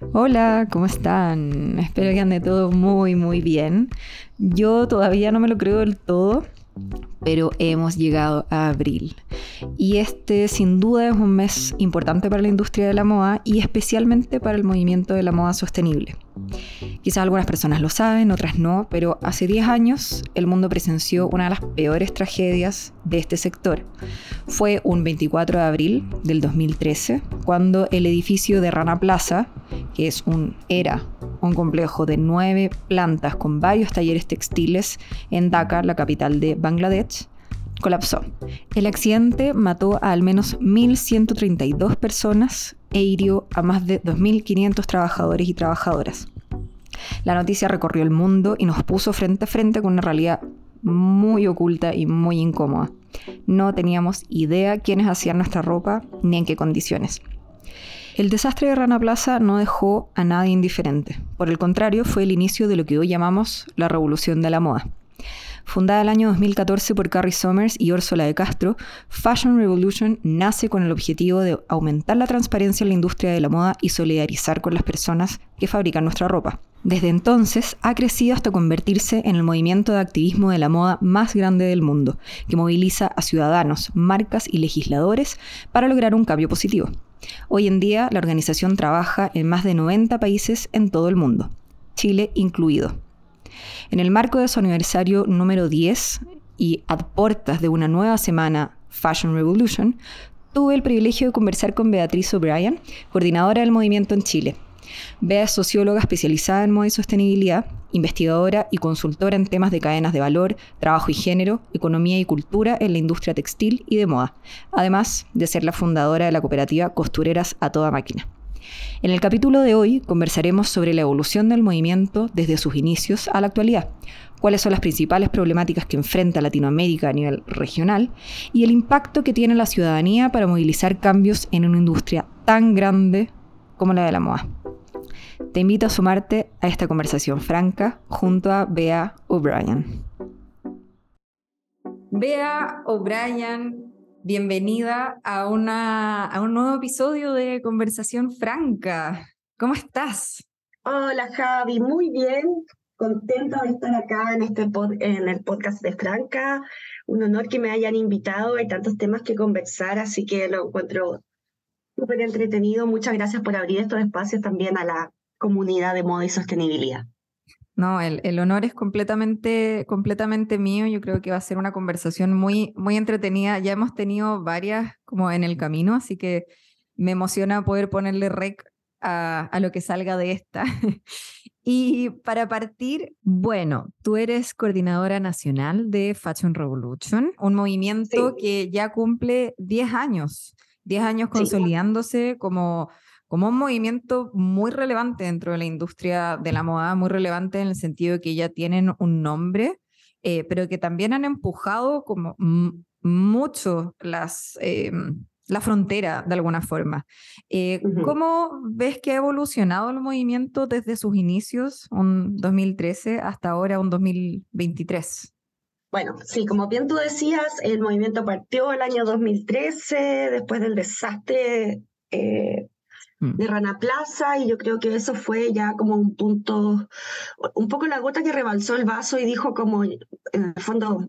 Hola, ¿cómo están? Espero que ande todo muy, muy bien. Yo todavía no me lo creo del todo, pero hemos llegado a abril. Y este sin duda es un mes importante para la industria de la moda y especialmente para el movimiento de la moda sostenible. Quizás algunas personas lo saben, otras no, pero hace 10 años el mundo presenció una de las peores tragedias de este sector. Fue un 24 de abril del 2013, cuando el edificio de Rana Plaza, que es un era un complejo de nueve plantas con varios talleres textiles en Dhaka, la capital de Bangladesh, colapsó. El accidente mató a al menos 1.132 personas e hirió a más de 2.500 trabajadores y trabajadoras. La noticia recorrió el mundo y nos puso frente a frente con una realidad muy oculta y muy incómoda. No teníamos idea quiénes hacían nuestra ropa ni en qué condiciones. El desastre de Rana Plaza no dejó a nadie indiferente. Por el contrario, fue el inicio de lo que hoy llamamos la revolución de la moda. Fundada el año 2014 por Carrie Somers y Ursula de Castro, Fashion Revolution nace con el objetivo de aumentar la transparencia en la industria de la moda y solidarizar con las personas que fabrican nuestra ropa. Desde entonces ha crecido hasta convertirse en el movimiento de activismo de la moda más grande del mundo, que moviliza a ciudadanos, marcas y legisladores para lograr un cambio positivo. Hoy en día la organización trabaja en más de 90 países en todo el mundo, Chile incluido. En el marco de su aniversario número 10 y a puertas de una nueva semana Fashion Revolution, tuve el privilegio de conversar con Beatriz O'Brien, coordinadora del movimiento en Chile. Bea es socióloga especializada en moda y sostenibilidad, investigadora y consultora en temas de cadenas de valor, trabajo y género, economía y cultura en la industria textil y de moda, además de ser la fundadora de la cooperativa Costureras a toda máquina. En el capítulo de hoy conversaremos sobre la evolución del movimiento desde sus inicios a la actualidad, cuáles son las principales problemáticas que enfrenta Latinoamérica a nivel regional y el impacto que tiene la ciudadanía para movilizar cambios en una industria tan grande como la de la moda. Te invito a sumarte a esta conversación franca junto a Bea O'Brien. Bea O'Brien, bienvenida a, una, a un nuevo episodio de Conversación Franca. ¿Cómo estás? Hola Javi, muy bien, contenta de estar acá en, este en el podcast de Franca. Un honor que me hayan invitado, hay tantos temas que conversar, así que lo encuentro súper entretenido. Muchas gracias por abrir estos espacios también a la comunidad de moda y sostenibilidad. No, el, el, honor es completamente, completamente mío. Yo creo que va a ser una conversación muy, muy entretenida. Ya hemos tenido varias como en el camino, así que me emociona poder ponerle rec a, a lo que salga de esta. y para partir, bueno, tú eres coordinadora nacional de Fashion Revolution, un movimiento que ya cumple 10 años, 10 años consolidándose como como un movimiento muy relevante dentro de la industria de la moda, muy relevante en el sentido de que ya tienen un nombre, eh, pero que también han empujado como mucho las, eh, la frontera de alguna forma. Eh, ¿Cómo ves que ha evolucionado el movimiento desde sus inicios, un 2013, hasta ahora, un 2023? Bueno, sí, como bien tú decías, el movimiento partió el año 2013, después del desastre Mm. De Rana Plaza y yo creo que eso fue ya como un punto, un poco la gota que rebalsó el vaso y dijo como, en el fondo,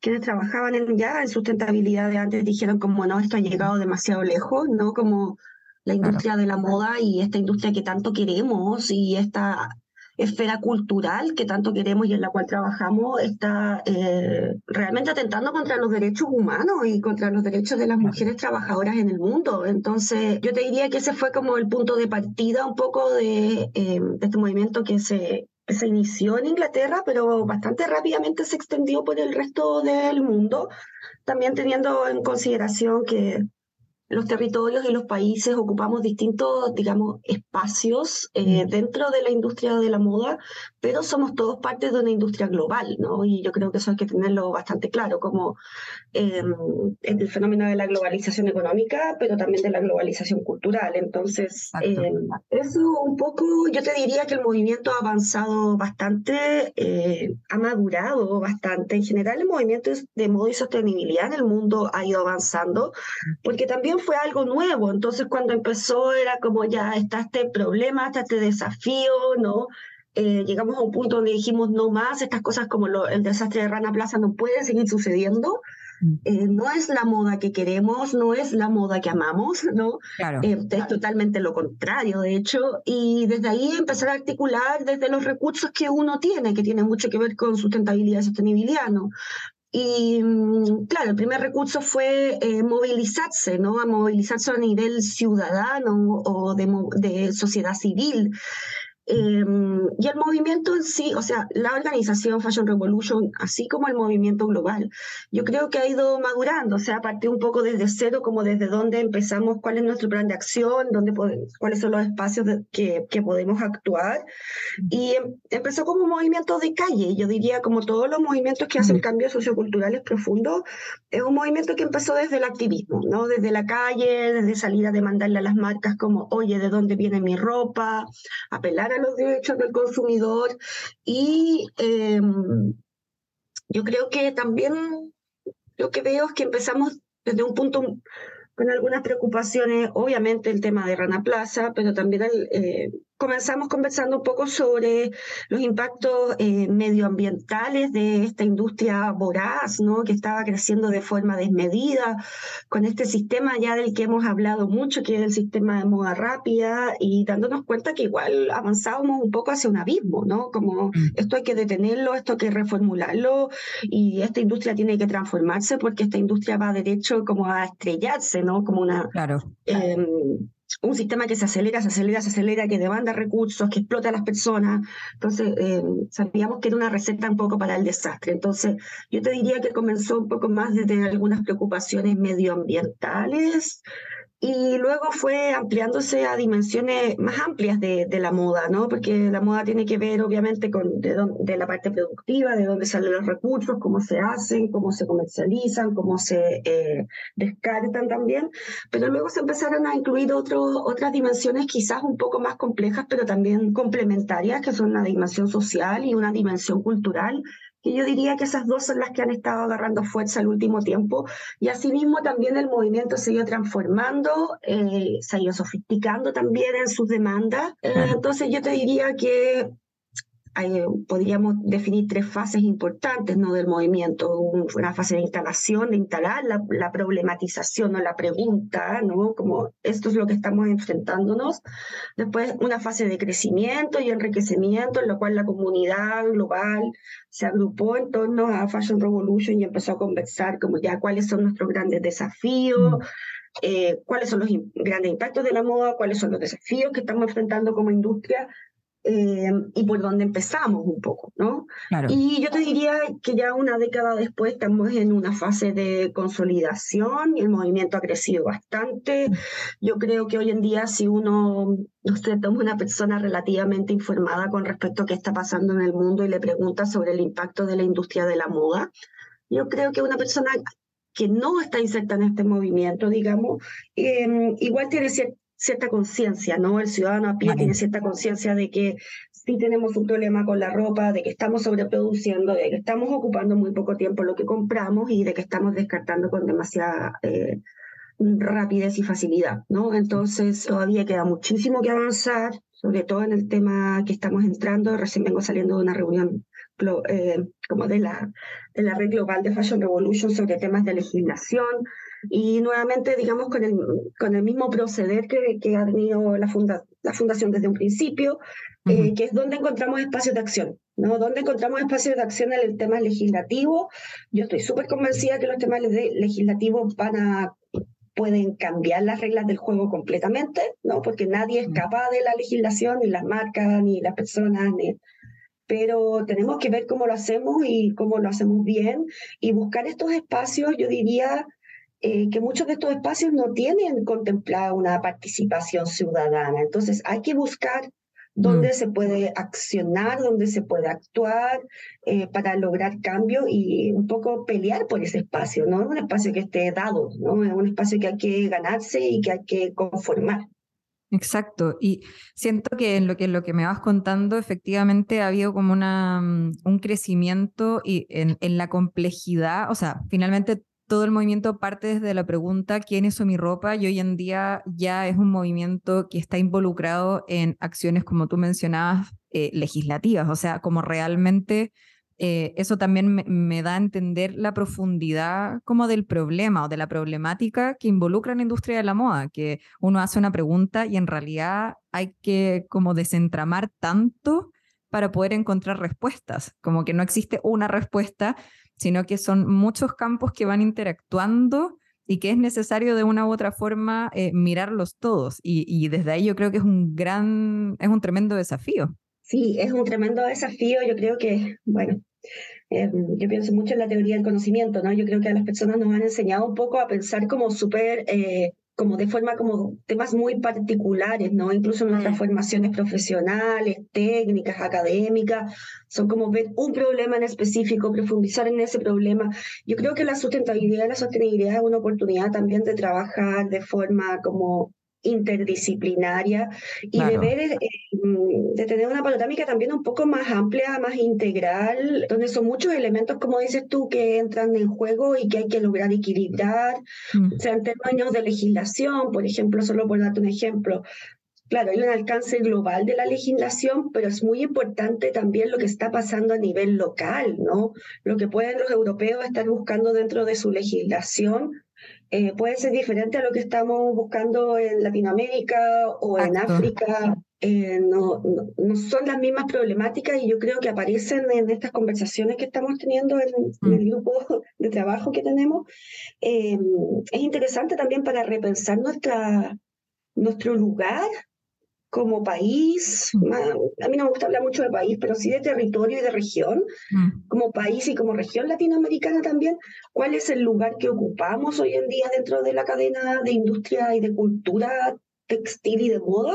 quienes trabajaban en, ya en sustentabilidad de antes dijeron como, no, esto ha llegado demasiado lejos, ¿no? Como la industria de la moda y esta industria que tanto queremos y esta esfera cultural que tanto queremos y en la cual trabajamos está eh, realmente atentando contra los derechos humanos y contra los derechos de las mujeres trabajadoras en el mundo. Entonces, yo te diría que ese fue como el punto de partida un poco de, eh, de este movimiento que se, se inició en Inglaterra, pero bastante rápidamente se extendió por el resto del mundo, también teniendo en consideración que los territorios y los países ocupamos distintos, digamos, espacios eh, mm. dentro de la industria de la moda, pero somos todos parte de una industria global, ¿no? Y yo creo que eso hay que tenerlo bastante claro, como eh, el fenómeno de la globalización económica, pero también de la globalización cultural. Entonces, eh, eso un poco, yo te diría que el movimiento ha avanzado bastante, eh, ha madurado bastante. En general, el movimiento de moda y sostenibilidad en el mundo ha ido avanzando, porque también fue algo nuevo, entonces cuando empezó era como ya está este problema, está este desafío, ¿no? Eh, llegamos a un punto donde dijimos no más, estas cosas como el desastre de Rana Plaza no pueden seguir sucediendo. Mm. Eh, no es la moda que queremos, no es la moda que amamos, ¿no? Claro, eh, Es totalmente lo contrario, de hecho, y desde ahí empezar a articular desde los recursos que uno tiene, que tiene mucho que ver con sustentabilidad y sostenibilidad, ¿no? Y mm, claro, el primer recurso fue movilizarse, ¿no? A movilizarse a nivel ciudadano o de, de sociedad civil. Em, y el movimiento en sí, o sea, la organización Fashion Revolution, así como el movimiento global, yo creo que ha ido madurando, o sea, partió un poco desde cero, como desde dónde empezamos, cuál es nuestro plan de acción, dónde podemos, cuáles son los espacios que, que, podemos actuar. Y em, empezó como un movimiento de calle, yo diría como todos los movimientos que hacen cambios socioculturales profundos, es un movimiento que empezó desde el activismo, ¿no? Desde la calle, desde salir a demandarle a las marcas como, oye, ¿de dónde viene mi ropa? Apelar a los derechos del consumidor y em, yo creo que también lo que veo es que empezamos desde un punto con algunas preocupaciones, obviamente el tema de Rana Plaza, pero también el, eh, comenzamos conversando un poco sobre los impactos eh, medioambientales de esta industria voraz, ¿no? que estaba creciendo de forma desmedida, con este sistema ya del que hemos hablado mucho, que es el sistema de moda rápida, y dándonos cuenta que igual avanzábamos un poco hacia un abismo, ¿no? Como mm. esto hay que detenerlo, esto hay que reformularlo, y esta industria tiene que transformarse porque esta industria va derecho como a estrellarse, ¿no? Como una... Claro. Em, un sistema que se acelera, se acelera, se acelera, que demanda recursos, que explota a las personas. Entonces, eh, sabíamos que era una receta un poco para el desastre. Entonces, yo te diría que comenzó un poco más desde algunas preocupaciones medioambientales, y luego fue ampliándose a dimensiones más amplias de, de, la moda, ¿no? Porque la moda tiene que ver obviamente con de, la parte productiva, de dónde salen los recursos, cómo se hacen, cómo se comercializan, cómo se eh, descartan también. Pero luego se empezaron a incluir otros otras dimensiones quizás un poco más complejas, pero también complementarias, que son una dimensión social y una dimensión cultural, que yo diría que esas dos son las que han estado agarrando fuerza el último tiempo. Y asimismo también el movimiento se ha ido transformando, eh, se ha ido sofisticando también en sus demandas. Eh, entonces yo te diría que podríamos definir tres fases importantes ¿no? del movimiento. Una fase de instalación, de instalar la, problematización o la pregunta, ¿no? como esto es lo que estamos enfrentándonos. Después una fase de crecimiento y enriquecimiento, en la cual la comunidad global se agrupó en torno a Fashion Revolution y empezó a conversar como ya cuáles son nuestros grandes desafíos. Mm. Eh, cuáles son los grandes impactos de la moda, cuáles son los desafíos que estamos enfrentando como industria eh, y por dónde empezamos un poco, ¿no? Y yo te diría que ya una década después estamos en una fase de consolidación y el movimiento ha crecido bastante. Yo creo que hoy en día si uno, no sé, toma una persona relativamente informada con respecto a qué está pasando en el mundo y le pregunta sobre el impacto de la industria de la moda, yo creo que una persona que no está inserta en este movimiento, digamos, eh, igual tiene cierto cierta conciencia, ¿no? El ciudadano a pie tiene cierta conciencia de que sí tenemos un problema con la ropa, de que estamos sobreproduciendo, de que estamos ocupando muy poco tiempo lo que compramos y de que estamos descartando con demasiada eh, rapidez y facilidad, ¿no? Entonces todavía queda muchísimo que avanzar, sobre todo en el tema que estamos entrando. Recién vengo saliendo de una reunión eh, como de la, de la red global de Fashion Revolution sobre temas de legislación, y nuevamente, digamos, con el, con el mismo proceder que, que ha tenido la, funda, la fundación desde un principio, eh, que es donde encontramos espacios de acción, ¿no? Donde encontramos espacios de acción en el tema legislativo. Yo estoy súper convencida que los temas legislativos van a pueden cambiar las reglas del juego completamente, ¿no? Porque nadie es capaz de la legislación, ni las marcas, ni las personas, ni, pero tenemos que ver cómo lo hacemos y cómo lo hacemos bien y buscar estos espacios, yo diría, eh, que muchos de estos espacios no tienen contemplada una participación ciudadana. Entonces hay que buscar dónde mm. se puede accionar, dónde se puede actuar eh, para lograr cambio y un poco pelear por ese espacio. No es un espacio que esté dado, ¿no? es un espacio que hay que ganarse y que hay que conformar. Exacto, y siento que en lo que, lo que me vas contando, efectivamente ha habido como una, mm, un crecimiento y en, en la complejidad, o sea, finalmente todo el movimiento parte desde la pregunta ¿quién hizo mi ropa? y hoy en día ya es un movimiento que está involucrado en acciones, como tú mencionabas, eh, legislativas, o sea, como realmente eh, eso también me, da a entender la profundidad como del problema o de la problemática que involucra la industria de la moda, que uno hace una pregunta y en realidad hay que como desentramar tanto para poder encontrar respuestas, como que no existe una respuesta, sino que son muchos campos que van interactuando y que es necesario de una u otra forma eh, mirarlos todos. Y, desde ahí yo creo que es un gran, es un tremendo desafío. Sí, es un tremendo desafío. Yo creo que, bueno, eh, yo pienso mucho en la teoría del conocimiento, ¿no? Yo creo que a las personas nos han enseñado un poco a pensar como súper, eh, como de forma como temas muy particulares, ¿no? Incluso nuestras formaciones profesionales, técnicas, académicas, son como ver un problema en específico, profundizar en ese problema. Yo creo que la sustentabilidad la sostenibilidad es una oportunidad también de trabajar de forma como interdisciplinaria y de ver, eh, mm, de tener una panorámica también un poco más amplia, más integral, donde son muchos elementos, como dices tú, que entran en juego y que hay que lograr equilibrar, mm. o sea, en términos de legislación, por ejemplo, solo por darte un ejemplo, Claro, hay un alcance global de la legislación, pero es muy importante también lo que está pasando a nivel local, ¿no? Lo que pueden los europeos estar buscando dentro de su legislación eh, puede ser diferente a lo que estamos buscando en Latinoamérica o en África. Eh, no, no, son las mismas problemáticas y yo creo que aparecen en estas conversaciones que estamos teniendo en, el mm. grupo de trabajo que tenemos. Eh, es interesante también para repensar nuestra, nuestro lugar como país, a mí no me gusta hablar mucho de país, pero sí de territorio y de región, mm. como país y como región latinoamericana también, cuál es el lugar que ocupamos hoy en día dentro de la cadena de industria y de cultura textil y de moda,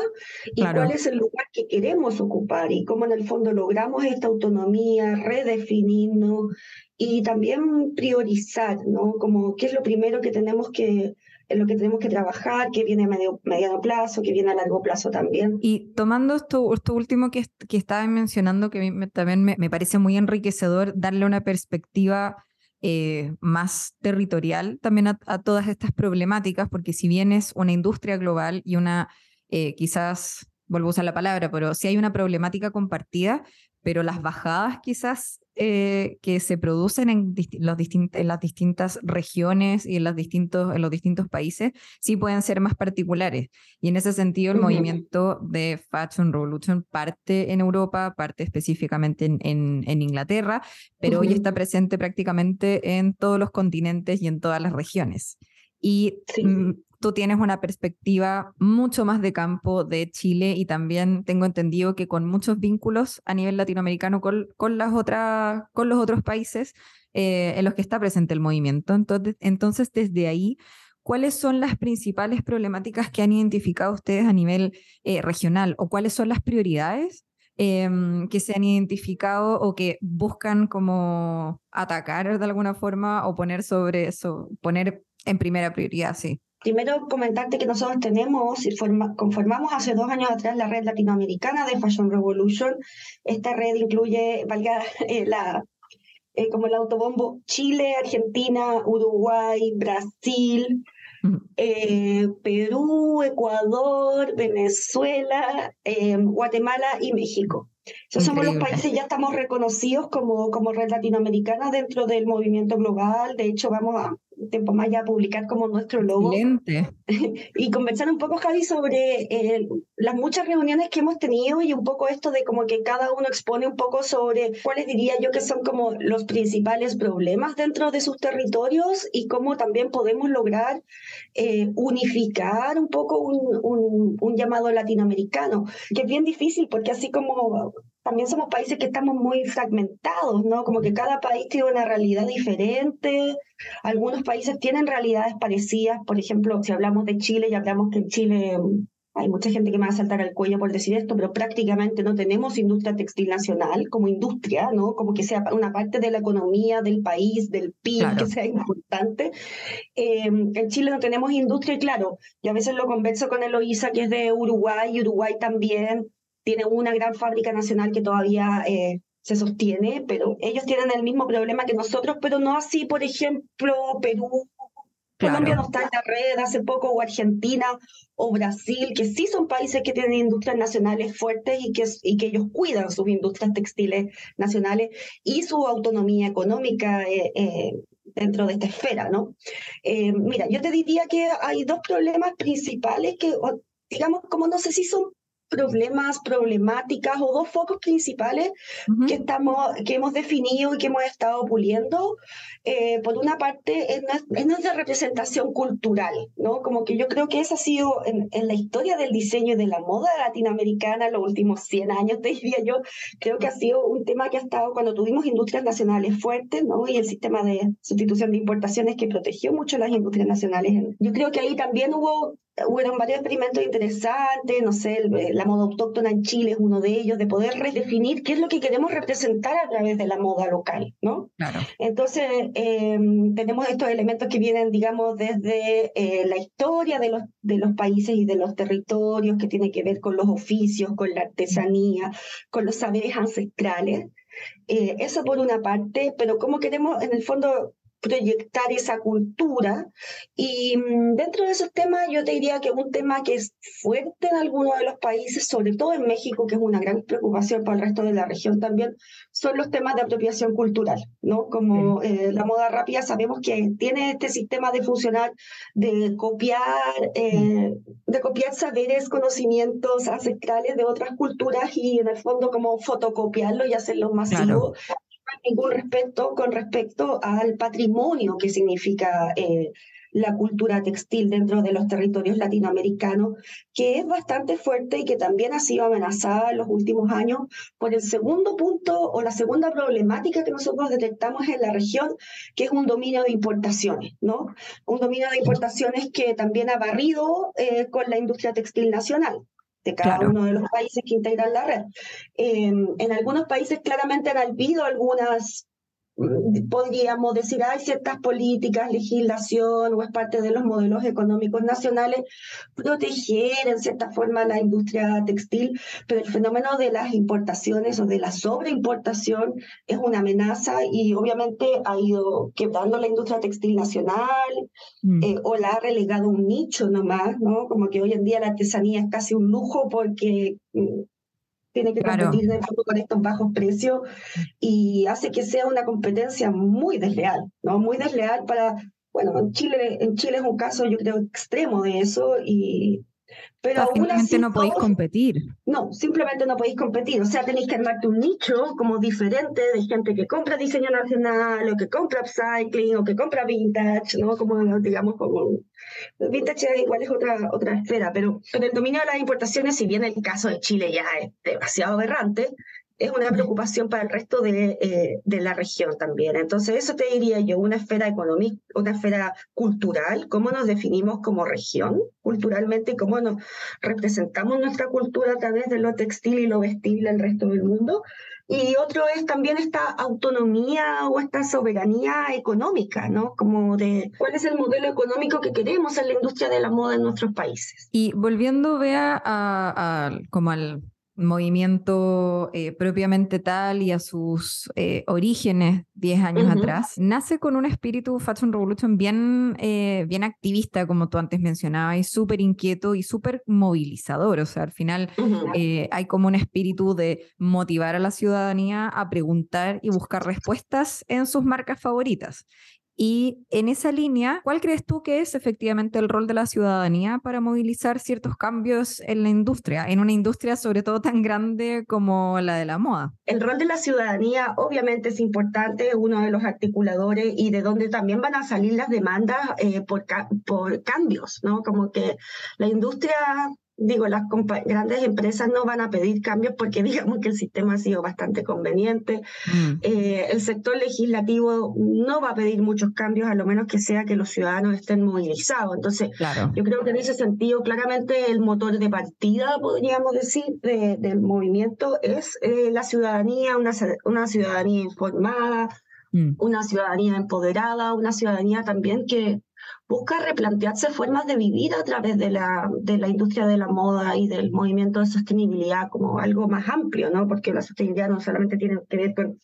y cuál es el lugar que queremos ocupar y cómo en el fondo logramos esta autonomía, redefinirnos y también priorizar, ¿no? Como qué es lo primero que tenemos que en lo que tenemos que trabajar, que viene a medio, mediano plazo, que viene a largo plazo también. Y tomando esto, esto último que, que estaba mencionando, que también me, me, parece muy enriquecedor, darle una perspectiva eh, más territorial también a, todas estas problemáticas, porque si bien es una industria global y una, eh, quizás, vuelvo a usar la palabra, pero si hay una problemática compartida, pero las bajadas quizás eh, que se producen en, los en, las distintas regiones y en, los distintos, en los distintos países sí pueden ser más particulares. Y en ese sentido, el movimiento de Fashion Revolution parte en Europa, parte específicamente en, en, Inglaterra, pero hoy está presente prácticamente en todos los continentes y en todas las regiones. Y mm, tú tienes una perspectiva mucho más de campo de Chile y también tengo entendido que con muchos vínculos a nivel latinoamericano con, con, las otras, con los otros países eh, en los que está presente el movimiento. Entonces, entonces, desde ahí, ¿cuáles son las principales problemáticas que han identificado ustedes a nivel eh, regional o cuáles son las prioridades em, que se han identificado o que buscan como atacar de alguna forma o poner sobre eso, poner en primera prioridad, sí. Primero, comentarte que nosotros tenemos y conformamos hace dos años atrás la red latinoamericana de Fashion Revolution. Esta red incluye, valga eh, la, eh, como el autobombo, Chile, Argentina, Uruguay, Brasil, eh, Perú, Ecuador, Venezuela, Guatemala y México. Esos somos los países, ya estamos reconocidos como, como red latinoamericana dentro del movimiento global. De hecho, vamos a tiempo más ya publicar como nuestro logo. y conversar un poco, Javi, sobre eh, las muchas reuniones que hemos tenido y un poco esto de como que cada uno expone un poco sobre cuáles diría yo que son como los principales problemas dentro de sus territorios y cómo también podemos lograr eh, unificar un poco un, un, un llamado latinoamericano, que es bien difícil porque así como también somos países que estamos muy fragmentados, ¿no? Como que cada país tiene una realidad diferente. Algunos países tienen realidades parecidas. Por ejemplo, si hablamos de Chile y hablamos que en Chile mm, hay mucha gente que me va a saltar al cuello por decir esto, pero prácticamente no tenemos industria textil nacional como industria, ¿no? Como que sea una parte de la economía del país, del PIB, que sea importante. Eh, en Chile no tenemos industria y claro, yo a veces lo converso con Eloísa, que es de Uruguay, y Uruguay también tiene una gran fábrica nacional que todavía eh, se sostiene, pero ellos tienen el mismo problema que nosotros, pero no así, por ejemplo, Perú, Colombia no está en la red hace poco, o Argentina, o Brasil, que sí son países que tienen industrias nacionales fuertes y que, y que ellos cuidan sus industrias textiles nacionales y su autonomía económica eh, eh, dentro de esta esfera, ¿no? Eh, mira, yo te diría que hay dos problemas principales que, digamos, como no sé si son problemas, problemáticas o dos focos principales que, estamos, que hemos definido y que hemos estado puliendo. Eh, por una parte, es, nuestra representación cultural, ¿no? Como que yo creo que esa ha sido en, la historia del diseño y de la moda latinoamericana los últimos 100 años, te diría yo, creo que ha sido un tema que ha estado cuando tuvimos industrias nacionales fuertes, ¿no? Y el sistema de sustitución de importaciones que protegió mucho las industrias nacionales. Yo creo que ahí también hubo Hubo varios experimentos interesantes, no sé, la moda autóctona en Chile es uno de ellos, de poder redefinir qué es lo que queremos representar a través de la moda local, ¿no? Claro. Entonces, em, tenemos estos elementos que vienen, digamos, desde eh, la historia de los, de los países y de los territorios, que tiene que ver con los oficios, con la artesanía, con los saberes ancestrales. Eh, eso por una parte, pero cómo queremos, en el fondo, proyectar esa cultura. Y mm, dentro de esos temas, yo te diría que un tema que es fuerte en algunos de los países, sobre todo en México, que es una gran preocupación para el resto de la región también, son los temas de apropiación cultural, ¿no? Como eh, la moda rápida, sabemos que tiene este sistema de funcionar, de copiar, eh, de copiar saberes, conocimientos ancestrales de otras culturas y en el fondo como fotocopiarlo y hacerlo masivo ningún respeto con respecto al patrimonio que significa eh, la cultura textil dentro de los territorios latinoamericanos, que es bastante fuerte y que también ha sido amenazada en los últimos años por el segundo punto o la segunda problemática que nosotros detectamos en la región, que es un dominio de importaciones, ¿no? Un dominio de importaciones que también ha barrido eh, con la industria textil nacional de cada uno de los países que integran la red. en algunos países claramente han habido algunas podríamos decir, hay ciertas políticas, legislación o es parte de los modelos económicos nacionales proteger en cierta forma la industria textil, pero el fenómeno de las importaciones o de la sobreimportación es una amenaza y obviamente ha ido quebrando la industria textil nacional mm. eh, o la ha relegado a un nicho nomás, ¿no? Como que hoy en día la artesanía es casi un lujo porque mm, tiene que competir de con estos bajos precios y hace que sea una competencia muy desleal, ¿no? Muy desleal para, bueno, en Chile, en Chile es un caso yo creo extremo de eso y pero simplemente no podéis competir. No, simplemente no podéis competir. O sea, tenéis que armarte un nicho como diferente de gente que compra diseño nacional, o que compra upcycling, o que compra vintage, ¿no? Como, digamos, como... Vintage igual es otra, otra esfera, pero, pero el dominio de las importaciones, si bien el caso de Chile ya es demasiado aberrante, es una preocupación para el resto de, eh, de, la región también. Entonces, eso te diría yo, una esfera económica, una esfera cultural, cómo nos definimos como región culturalmente cómo nos representamos nuestra cultura a través de lo textil y lo vestible al resto del mundo. Y otro es también esta autonomía o esta soberanía económica, ¿no? Como de cuál es el modelo económico que queremos en la industria de la moda en nuestros países. Y volviendo, vea, a, a como al movimiento eh, propiamente tal y a sus eh, orígenes 10 años atrás, nace con un espíritu Fashion Revolution bien, eh, bien activista, como tú antes mencionabas, y súper inquieto y súper movilizador. O sea, al final hay como un espíritu de motivar a la ciudadanía a preguntar y buscar respuestas en sus marcas favoritas. Y en esa línea, ¿cuál crees tú que es efectivamente el rol de la ciudadanía para movilizar ciertos cambios en la industria, en una industria sobre todo tan grande como la de la moda? El rol de la ciudadanía obviamente es importante, uno de los articuladores y de donde también van a salir las demandas eh, por cambios, ¿no? Como que la industria digo, las grandes empresas no van a pedir cambios porque digamos que el sistema ha sido bastante conveniente. Mm. Eh, el sector legislativo no va a pedir muchos cambios, a lo menos que sea que los ciudadanos estén movilizados. Entonces, yo creo que en ese sentido, claramente el motor de partida, podríamos decir, del movimiento es eh, la ciudadanía, una, una ciudadanía informada, mm. una ciudadanía empoderada, una ciudadanía también que busca replantearse formas de vivir a través de la, de la industria de la moda y del movimiento de sostenibilidad como algo más amplio, ¿no? Porque la sostenibilidad no solamente tiene que ver con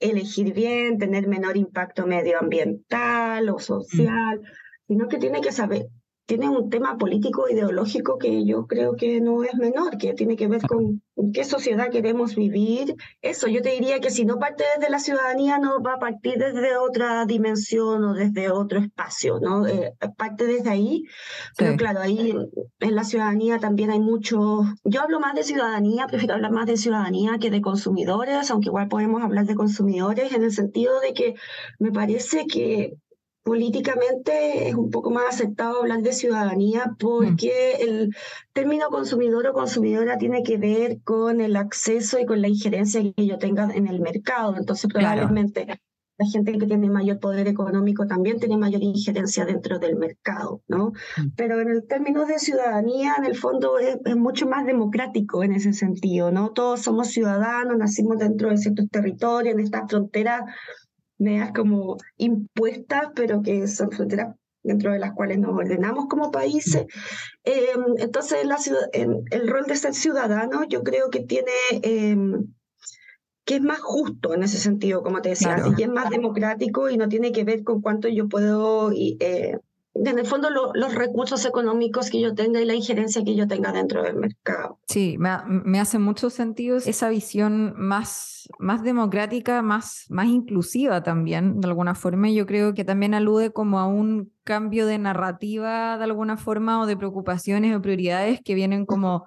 elegir bien, tener menor impacto medioambiental o social, sino que tiene que saber, tiene un tema político ideológico que yo creo que no es menor, que tiene que ver con qué sociedad queremos vivir. Eso, yo te diría que si no parte desde la ciudadanía, no va a partir desde otra dimensión o desde otro espacio, ¿no? Eh, parte desde ahí, pero claro, ahí en la ciudadanía también hay mucho, yo hablo más de ciudadanía, prefiero hablar más de ciudadanía que de consumidores, aunque igual podemos hablar de consumidores en el sentido de que me parece que políticamente es un poco más aceptado hablar de ciudadanía porque mm. el término consumidor o consumidora tiene que ver con el acceso y con la injerencia que yo tenga en el mercado. Entonces, probablemente la gente que tiene mayor poder económico también tiene mayor injerencia dentro del mercado, ¿no? Mm. Pero en el término de ciudadanía, en el fondo es, es, mucho más democrático en ese sentido, ¿no? Todos somos ciudadanos, nacimos dentro de ciertos territorios, en esta frontera medidas como impuestas, pero que son fronteras dentro de las cuales nos ordenamos como países. Em, entonces, la el rol de ser ciudadano yo creo que tiene... Em, que es más justo en ese sentido, como te decía, y es más democrático y no tiene que ver con cuánto yo puedo eh, en el fondo los recursos económicos que yo tenga y la injerencia que yo tenga dentro del mercado. Sí, me, me, hace mucho sentido esa visión más, más democrática, más, más inclusiva también, de alguna forma. Yo creo que también alude como a un cambio de narrativa, de alguna forma, o de preocupaciones o prioridades que vienen como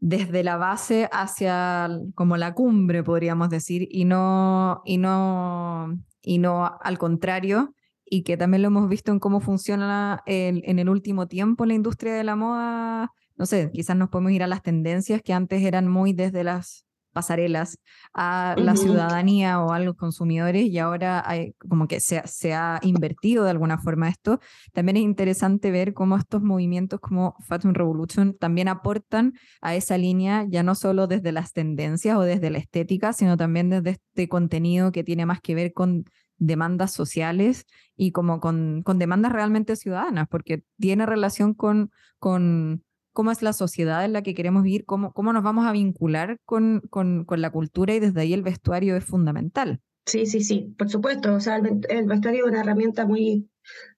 desde la base hacia como la cumbre, podríamos decir, y no, y no, y no al contrario y que también lo hemos visto en cómo funciona en el último tiempo la industria de la moda. No sé, quizás nos podemos ir a las tendencias que antes eran muy desde las pasarelas a la ciudadanía o a los consumidores y ahora hay, como que se, se, ha invertido de alguna forma esto. También es interesante ver cómo estos movimientos como Fashion Revolution también aportan a esa línea, ya no solo desde las tendencias o desde la estética, sino también desde este contenido que tiene más que ver con demandas sociales y como con, con demandas realmente ciudadanas, porque tiene relación con, con cómo es la sociedad en la que queremos vivir, cómo, cómo nos vamos a vincular con, con, con la cultura y desde ahí el vestuario es fundamental. Sí, sí, sí, por supuesto. O sea, el, vestuario es una herramienta muy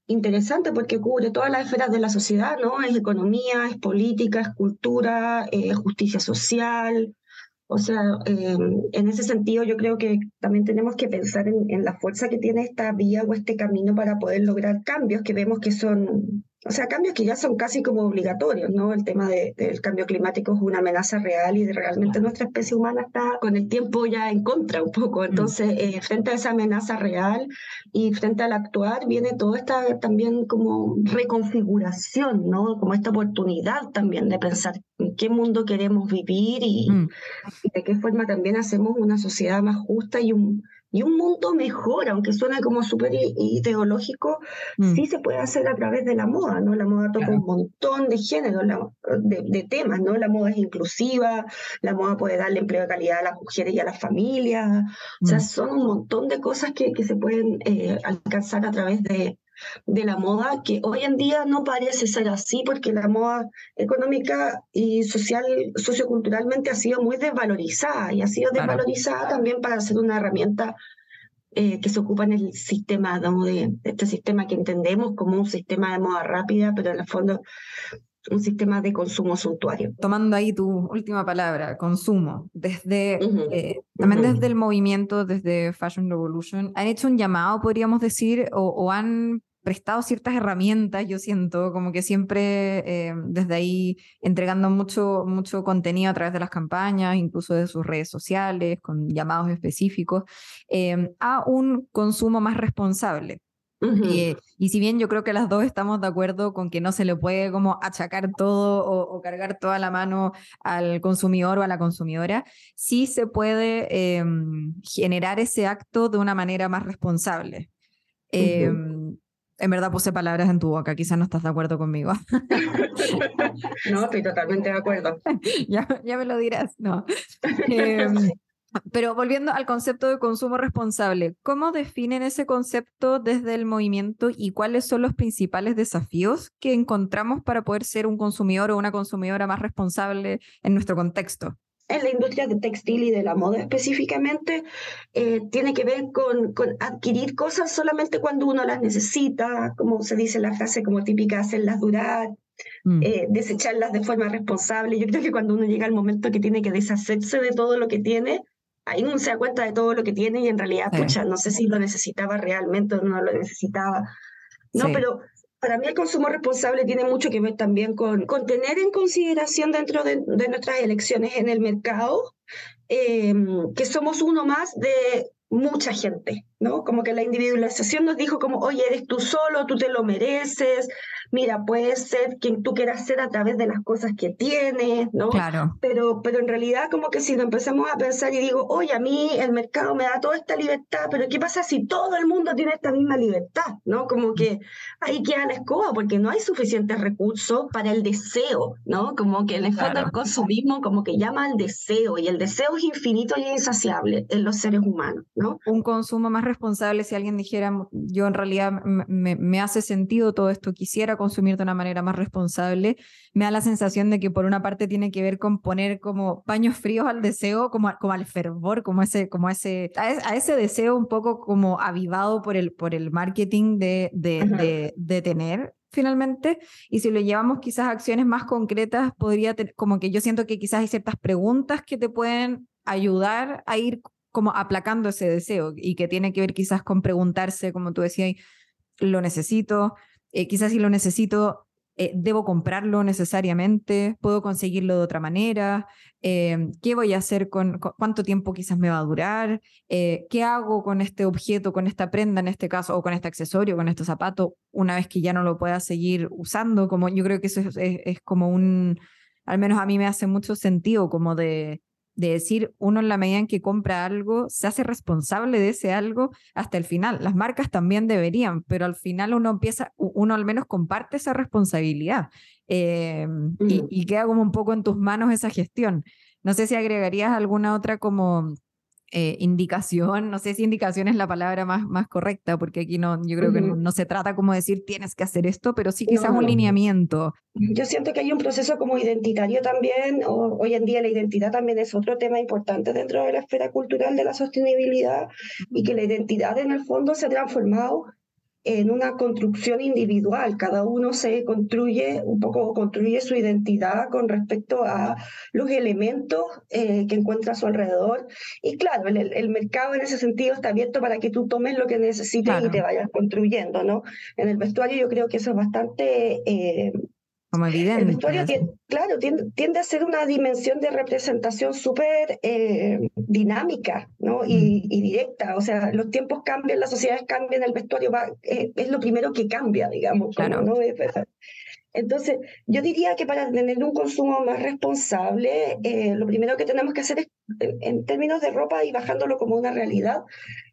interesante porque cubre todas las esferas de la sociedad, ¿no? Es economía, es política, es cultura, es justicia social, o sea, em, en ese sentido yo creo que también tenemos que pensar en, en, la fuerza que tiene esta vía o este camino para poder lograr cambios que vemos que son o sea, cambios que ya son casi como obligatorios, ¿no? El tema de, del cambio climático es una amenaza real y realmente nuestra especie humana está con el tiempo ya en contra un poco. Mm. Entonces, eh, frente a esa amenaza real y frente al actuar, viene toda esta también como reconfiguración, ¿no? Como esta oportunidad también de pensar en qué mundo queremos vivir y, mm. y de qué forma también hacemos una sociedad más justa y un y un mundo mejor, aunque suene como súper ideológico, mm. sí se puede hacer a través de la moda, ¿no? La moda toca un montón de géneros, de, temas, ¿no? La moda es inclusiva, la moda puede darle empleo de calidad a las mujeres y a las familias, o sea, mm. son un montón de cosas que, que se pueden eh, alcanzar a través de, de la moda, que hoy en día no parece ser así porque la moda económica y social, socioculturalmente ha sido muy desvalorizada y ha sido desvalorizada también para ser una herramienta eh, que se ocupa en el sistema, de, este sistema que entendemos como un sistema de moda rápida, pero en el fondo un sistema de consumo suntuario. Tomando ahí tu última palabra, consumo, desde eh, también desde el movimiento, desde Fashion Revolution, han hecho un llamado, podríamos decir, o han prestado ciertas herramientas, yo siento, como que siempre eh, desde ahí entregando mucho, mucho contenido a través de las campañas, incluso de sus redes sociales, con llamados específicos, em, a un consumo más responsable. y, si bien yo creo que las dos estamos de acuerdo con que no se le puede como achacar todo o, cargar toda la mano al consumidor o a la consumidora, sí se puede em, generar ese acto de una manera más responsable. En verdad puse palabras en tu boca, quizás no estás de acuerdo conmigo. no, estoy totalmente de acuerdo. ya, ya me lo dirás, no. Em, Pero volviendo al concepto de consumo responsable, ¿cómo definen ese concepto desde el movimiento y cuáles son los principales desafíos que encontramos para poder ser un consumidor o una consumidora más responsable en nuestro contexto? En la industria de textil y de la moda específicamente, eh, tiene que ver con, con, adquirir cosas solamente cuando uno las necesita, como se dice la frase como típica, hacerlas durar, mm. eh, desecharlas de forma responsable. Yo creo que cuando uno llega al momento que tiene que deshacerse de todo lo que tiene, ahí uno se da cuenta de todo lo que tiene y en realidad, pucha, no sé si lo necesitaba realmente o no lo necesitaba. No, pero para mí el consumo responsable tiene mucho que ver también con, tener en consideración dentro de, nuestras elecciones en el mercado eh, que somos uno más de mucha gente, ¿no? Como que la individualización nos dijo como, oye, eres tú solo, tú te lo mereces, mira, puedes ser quien tú quieras ser a través de las cosas que tienes, ¿no? Claro. Pero, pero en realidad como que si lo empezamos a pensar y digo, oye, a mí el mercado me da toda esta libertad, pero ¿qué pasa si todo el mundo tiene esta misma libertad, ¿no? Como que ahí queda la escoba porque no hay suficientes recursos para el deseo, ¿no? Como que en el fondo el consumismo como que llama al deseo y el deseo es infinito y insaciable en los seres humanos, ¿no? Un consumo más responsable, si alguien dijera, yo en realidad me, me hace sentido todo esto, quisiera consumir de una manera más responsable, me da la sensación de que por una parte tiene que ver con poner como paños fríos al deseo, como, como al fervor, como ese, como ese, a, ese deseo un poco como avivado por el, por el marketing de, de, de, tener finalmente. Y si lo llevamos quizás a acciones más concretas, podría tener, como que yo siento que quizás hay ciertas preguntas que te pueden ayudar a ir como aplacando ese deseo y que tiene que ver quizás con preguntarse, como tú decías, lo necesito, eh, quizás si lo necesito, eh, debo comprarlo necesariamente, puedo conseguirlo de otra manera, em, qué voy a hacer con, cuánto tiempo quizás me va a durar, eh, qué hago con este objeto, con esta prenda en este caso, o con este accesorio, con este zapato, una vez que ya no lo pueda seguir usando, como yo creo que eso es como un, al menos a mí me hace mucho sentido como de de decir uno en la medida en que compra algo, se hace responsable de ese algo hasta el final. Las marcas también deberían, pero al final uno empieza, uno al menos comparte esa responsabilidad em, y, y, queda como un poco en tus manos esa gestión. No sé si agregarías alguna otra como eh, indicación, no sé si indicación es la palabra más, más correcta, porque aquí no, yo creo que no, se trata como decir tienes que hacer esto, pero sí quizás un lineamiento. Yo siento que hay un proceso como identitario también, hoy en día la identidad también es otro tema importante dentro de la esfera cultural de la sostenibilidad y que la identidad en el fondo se ha transformado en una construcción individual. Cada uno se construye, un poco construye su identidad con respecto a los elementos eh, que encuentra a su alrededor. Y claro, el, mercado en ese sentido está abierto para que tú tomes lo que necesites y te vayas construyendo, ¿no? En el vestuario yo creo que eso es bastante eh, el vestuario, claro, tiende, a ser una dimensión de representación súper eh, dinámica ¿no? Y, mm. y, directa. O sea, los tiempos cambian, las sociedades cambian, el vestuario va, eh, es lo primero que cambia, digamos. Claro. ¿no? Entonces, yo diría que para tener un consumo más responsable, eh, lo primero que tenemos que hacer es, en, términos de ropa y bajándolo como una realidad,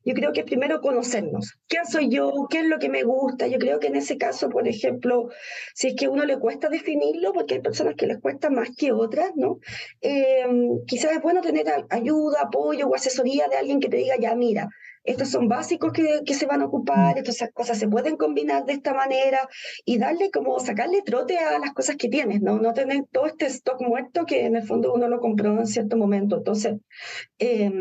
yo creo que primero conocernos. ¿Quién soy yo? ¿Qué es lo que me gusta? Yo creo que en ese caso, por ejemplo, si es que a uno le cuesta definirlo, porque hay personas que les cuesta más que otras, ¿no? Eh, quizás es bueno tener ayuda, apoyo o asesoría de alguien que te diga, ya, mira, estos son básicos que, que se van a ocupar, mm. estas cosas se pueden combinar de esta manera y darle como sacarle trote a las cosas que tienes, ¿no? No tener todo este stock muerto que en el fondo uno lo compró en cierto momento. Entonces, eh,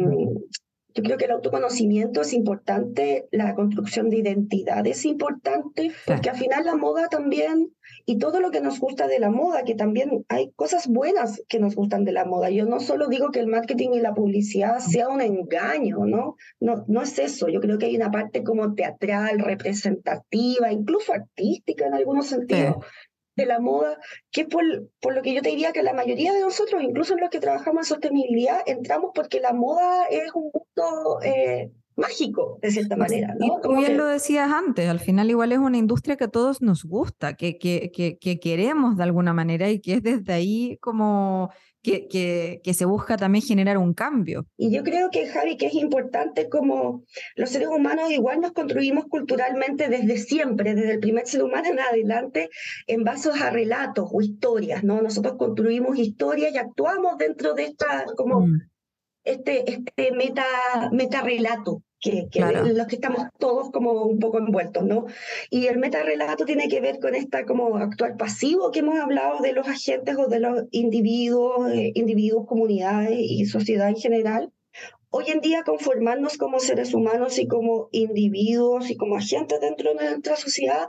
yo creo que el autoconocimiento es importante, la construcción de identidad es importante, porque al final la moda también, y todo lo que nos gusta de la moda, que también hay cosas buenas que nos gustan de la moda. Yo no solo digo que el marketing y la publicidad sea un engaño, ¿no? No, no es eso. Yo creo que hay una parte como teatral, representativa, incluso artística en algunos sentidos, de la moda, que por, por lo que yo te diría que la mayoría de nosotros, incluso los que trabajamos en sostenibilidad, entramos porque la moda es un mundo eh, mágico, de cierta manera. ¿no? Y tú bien lo decías antes, al final igual es una industria que a todos nos gusta, que, que, que, que queremos de alguna manera y que es desde ahí como que, que, que, se busca también generar un cambio. Y yo creo que, Javi, que es importante como los seres humanos igual nos construimos culturalmente desde siempre, desde el primer ser humano en adelante, en base a relatos o historias, ¿no? Nosotros construimos historias y actuamos dentro de esta como... Mm este, este meta, meta relato que, en los que estamos todos como un poco envueltos, ¿no? Y el metarrelato tiene que ver con esta como actual pasivo que hemos hablado de los agentes o de los individuos, eh, individuos, comunidades y sociedad en general. Hoy en día conformarnos como seres humanos y como individuos y como agentes dentro de nuestra sociedad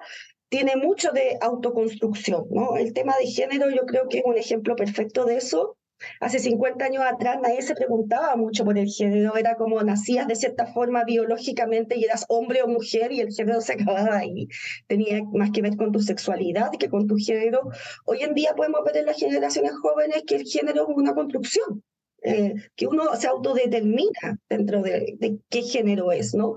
tiene mucho de autoconstrucción, ¿no? El tema de género yo creo que es un ejemplo perfecto de eso Hace 50 años atrás nadie se preguntaba mucho por el género, era como nacías de cierta forma biológicamente y eras hombre o mujer y el género se acababa ahí. Tenía más que ver con tu sexualidad que con tu género. Hoy en día podemos ver en las generaciones jóvenes que el género es una construcción. Eh, que uno se autodetermina dentro de, de, qué género es, ¿no?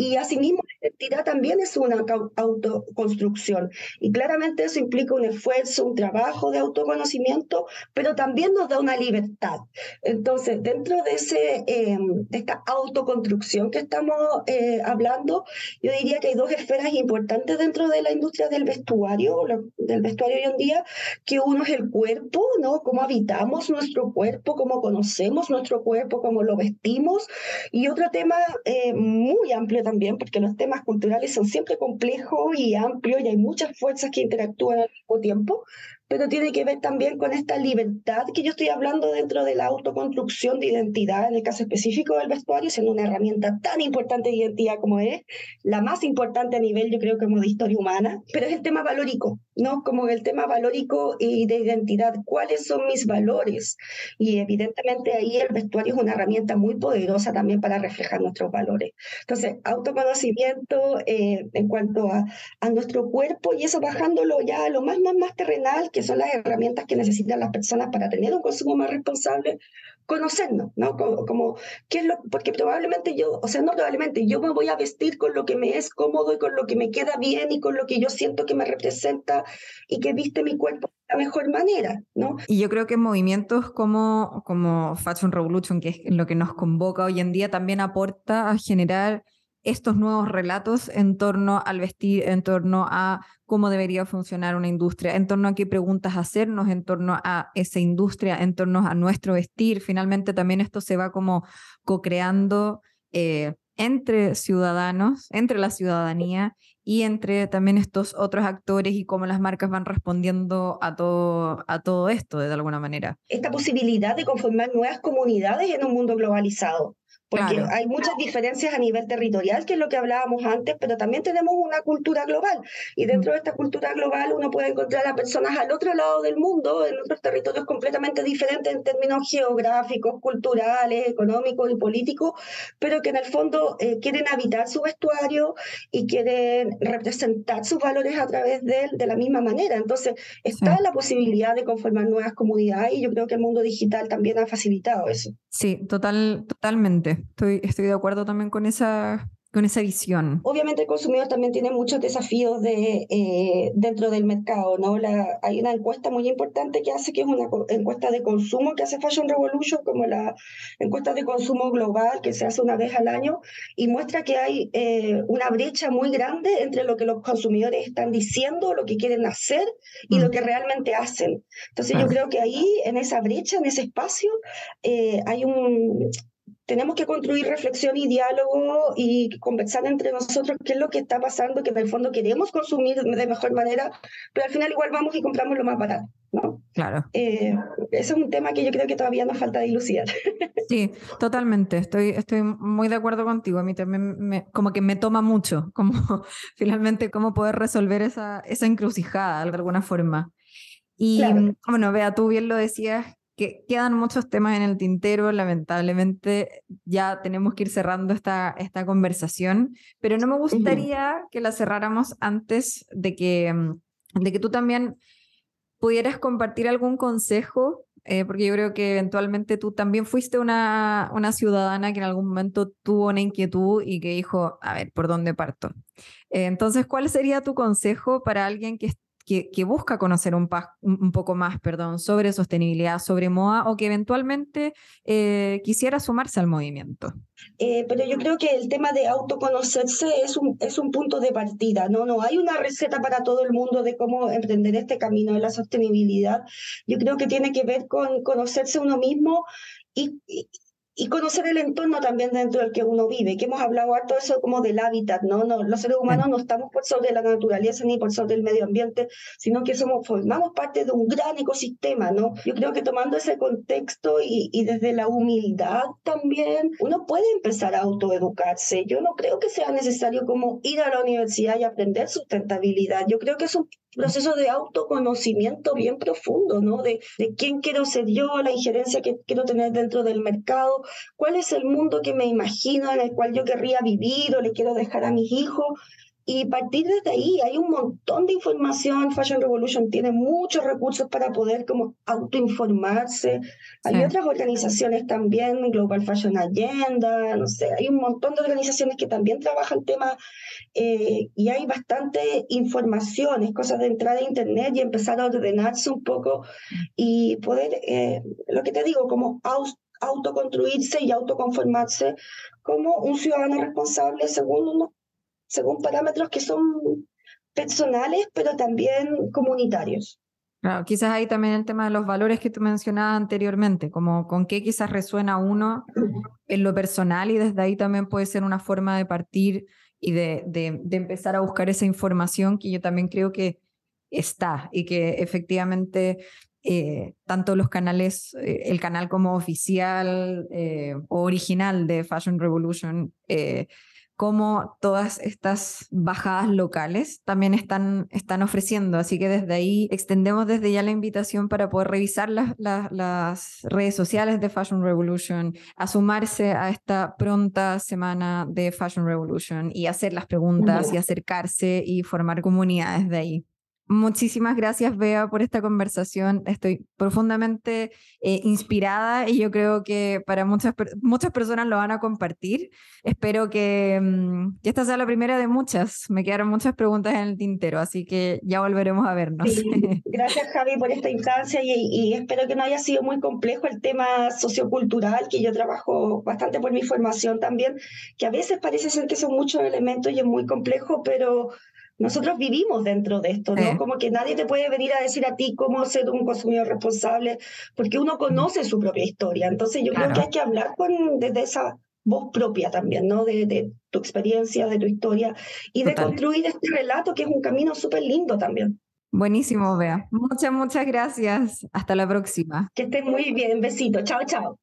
Y asimismo, la identidad también es una autoconstrucción. Y claramente eso implica un esfuerzo, un trabajo de autoconocimiento, pero también nos da una libertad. Entonces, dentro de, ese, em, de esta autoconstrucción que estamos eh, hablando, yo diría que hay dos esferas importantes dentro de la industria del vestuario, del vestuario hoy en día, que uno es el cuerpo, ¿no? Cómo habitamos nuestro cuerpo, cómo conocemos nuestro cuerpo, cómo lo vestimos. Y otro tema eh, muy amplio también, porque los temas culturales son siempre complejos y amplios y hay muchas fuerzas que interactúan al mismo tiempo, pero tiene que ver también con esta libertad que yo estoy hablando dentro de la autoconstrucción de identidad, en el caso específico del vestuario, siendo una herramienta tan importante de identidad como es, la más importante a nivel, yo creo, como de historia humana, pero es el tema valórico, ¿no? Como el tema valórico y de identidad, ¿cuáles son mis valores? Y evidentemente ahí el vestuario es una herramienta muy poderosa también para reflejar nuestros valores. Entonces, autoconocimiento eh, en cuanto a, a nuestro cuerpo y eso bajándolo ya a lo más, más, más terrenal, que son las herramientas que necesitan las personas para tener un consumo más responsable, conocernos, ¿no? Como, ¿qué es lo? Porque probablemente yo, o sea, no probablemente, yo me voy a vestir con lo que me es cómodo y con lo que me queda bien y con lo que yo siento que me representa y que viste mi cuerpo de la mejor manera, ¿no? Y yo creo que movimientos como, como Fashion Revolution, que es lo que nos convoca hoy en día, también aporta a generar estos nuevos relatos en torno al vestir, en torno a cómo debería funcionar una industria, en torno a qué preguntas hacernos, en torno a esa industria, en torno a nuestro vestir. Finalmente también esto se va como co-creando eh, entre ciudadanos, entre la ciudadanía y entre también estos otros actores y cómo las marcas van respondiendo a todo, a todo esto de alguna manera. Esta posibilidad de conformar nuevas comunidades en un mundo globalizado porque hay muchas diferencias a nivel territorial, que es lo que hablábamos antes, pero también tenemos una cultura global. Y dentro de esta cultura global uno puede encontrar a personas al otro lado del mundo, en otros territorios completamente diferentes en términos geográficos, culturales, económicos y políticos, pero que en el fondo eh, quieren habitar su vestuario y quieren representar sus valores a través de él de la misma manera. Entonces, está la posibilidad de conformar nuevas comunidades y yo creo que el mundo digital también ha facilitado eso. Sí, total, totalmente. Estoy, estoy de acuerdo también con esa, con esa visión. Obviamente el consumidor también tiene muchos desafíos de, eh, dentro del mercado, ¿no? La, hay una encuesta muy importante que hace, que es una encuesta de consumo que hace Fashion Revolution, como la encuesta de consumo global que se hace una vez al año, y muestra que hay eh, una brecha muy grande entre lo que los consumidores están diciendo, lo que quieren hacer y lo mm. que realmente hacen. Entonces yo creo que ahí, en esa brecha, en ese espacio, eh, hay un tenemos que construir reflexión y diálogo y conversar entre nosotros qué es lo que está pasando, que en el fondo queremos consumir de mejor manera, pero al final igual vamos y compramos lo más barato. ¿no? Claro. Eh, ese es un tema que yo creo que todavía nos falta dilucidar. Sí, totalmente. Estoy, estoy muy de acuerdo contigo. A mí también me, como que me toma mucho, como finalmente cómo poder resolver esa, esa encrucijada de alguna forma. Y bueno, vea, tú bien lo decías, que quedan muchos temas en el tintero, lamentablemente ya tenemos que ir cerrando esta, esta conversación, pero no me gustaría que la cerráramos antes de que, mm, de que tú también pudieras compartir algún consejo, eh, porque yo creo que eventualmente tú también fuiste una, una ciudadana que en algún momento tuvo una inquietud y que dijo, a ver, ¿por dónde parto? Eh, entonces, ¿cuál sería tu consejo para alguien que que, busca conocer un, un, poco más perdón, sobre sostenibilidad, sobre moda o que eventualmente eh, quisiera sumarse al movimiento. Eh, pero yo creo que el tema de autoconocerse es un, es un punto de partida, ¿no? No hay una receta para todo el mundo de cómo emprender este camino de la sostenibilidad. Yo creo que tiene que ver con conocerse uno mismo y y conocer el entorno también dentro del que uno vive, que hemos hablado harto de eso como del hábitat, ¿no? no los seres humanos no estamos por sobre la naturaleza ni por sobre el medio ambiente, sino que somos, formamos parte de un gran ecosistema, ¿no? Yo creo que tomando ese contexto y, y desde la humildad también, uno puede empezar a autoeducarse. Yo no creo que sea necesario como ir a la universidad y aprender sustentabilidad. Yo creo que es un proceso de autoconocimiento bien profundo, ¿no? De, de quién quiero ser yo, la injerencia que quiero tener dentro del mercado, cuál es el mundo que me imagino en el cual yo querría vivir o le quiero dejar a mis hijos y partir desde ahí, hay un montón de información. Fashion Revolution tiene muchos recursos para poder como autoinformarse. Hay otras organizaciones también, Global Fashion Agenda, no sé, hay un montón de organizaciones que también trabajan temas eh, y hay bastante información, es cosa de entrar a internet y empezar a ordenarse un poco y poder, eh, lo que te digo, como autoconstruirse y autoconformarse como un ciudadano responsable según uno según parámetros que son personales, pero también comunitarios. Claro, quizás ahí también el tema de los valores que tú mencionabas anteriormente, como con qué quizás resuena uno en lo personal y desde ahí también puede ser una forma de partir y de, de, de empezar a buscar esa información que yo también creo que está y que efectivamente eh, tanto los canales, eh, el canal como oficial eh, o original de Fashion Revolution, como todas estas bajadas locales también están, están ofreciendo. Así que desde ahí extendemos desde ya la invitación para poder revisar las, las, redes sociales de Fashion Revolution, a sumarse a esta pronta semana de Fashion Revolution y hacer las preguntas y acercarse y formar comunidades de ahí. Muchísimas gracias, Bea, por esta conversación. Estoy profundamente eh, inspirada y yo creo que para muchas, muchas personas lo van a compartir. Espero mm, que, esta sea la primera de muchas. Me quedaron muchas preguntas en el tintero, así que ya volveremos a vernos. Gracias, Javi, por esta instancia y, y espero que no haya sido muy complejo el tema sociocultural, que yo trabajo bastante por mi formación también, que a veces parece ser que son muchos elementos y es muy complejo, pero nosotros vivimos dentro de esto, ¿no? Como que nadie te puede venir a decir a ti cómo ser un consumidor responsable, porque uno conoce su propia historia. Entonces yo creo que hay que hablar con, desde esa voz propia también, ¿no? De, de tu experiencia, de tu historia, y de construir este relato que es un camino súper lindo también. Buenísimo, Bea. Muchas, muchas gracias. Hasta la próxima. Que estés muy bien. Besito. Chao, chao.